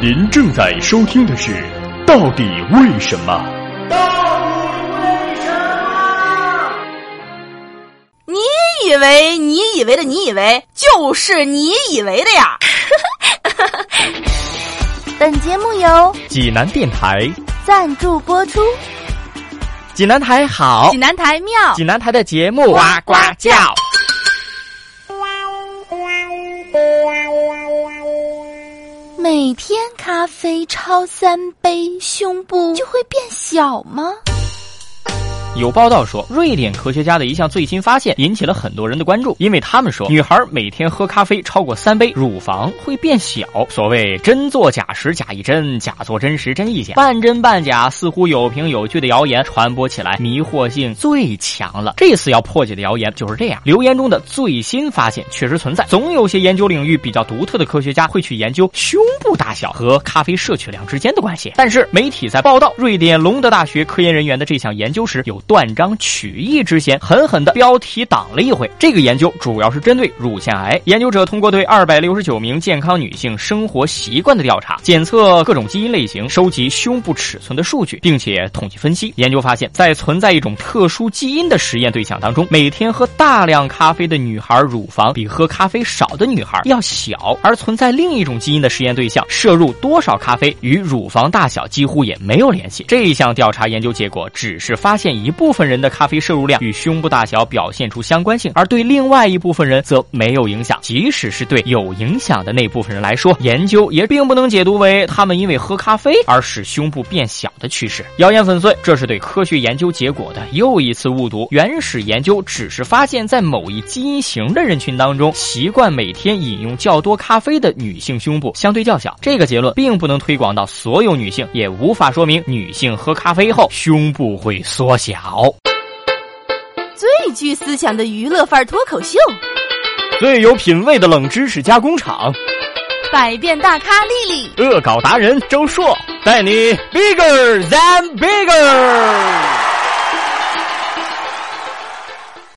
您正在收听的是《到底为什么》。到底为什么？你以为你以为的你以为就是你以为的呀？本节目由济南电台赞助播出。济南台好济，南台妙，济南台的节目呱呱叫。每天咖啡超三杯，胸部就会变小吗？有报道说，瑞典科学家的一项最新发现引起了很多人的关注，因为他们说，女孩每天喝咖啡超过三杯，乳房会变小。所谓真做假时假亦真，假做真时真亦假，半真半假，似乎有凭有据的谣言传播起来，迷惑性最强了。这次要破解的谣言就是这样：留言中的最新发现确实存在，总有些研究领域比较独特的科学家会去研究胸部大小和咖啡摄取量之间的关系。但是媒体在报道瑞典隆德大学科研人员的这项研究时，有断章取义之嫌，狠狠的标题党了一回。这个研究主要是针对乳腺癌，研究者通过对二百六十九名健康女性生活习惯的调查，检测各种基因类型，收集胸部尺寸的数据，并且统计分析。研究发现，在存在一种特殊基因的实验对象当中，每天喝大量咖啡的女孩乳房比喝咖啡少的女孩要小，而存在另一种基因的实验对象，摄入多少咖啡与乳房大小几乎也没有联系。这一项调查研究结果只是发现一部分人的咖啡摄入量与胸部大小表现出相关性，而对另外一部分人则没有影响。即使是对有影响的那部分人来说，研究也并不能解读为他们因为喝咖啡而使胸部变小的趋势。谣言粉碎，这是对科学研究结果的又一次误读。原始研究只是发现，在某一基因型的人群当中，习惯每天饮用较多咖啡的女性胸部相对较小。这个结论并不能推广到所有女性，也无法说明女性喝咖啡后胸部会缩小。最具思想的娱乐范儿脱口秀，最有品位的冷知识加工厂，百变大咖丽丽，恶搞达人周硕带你 bigger than bigger。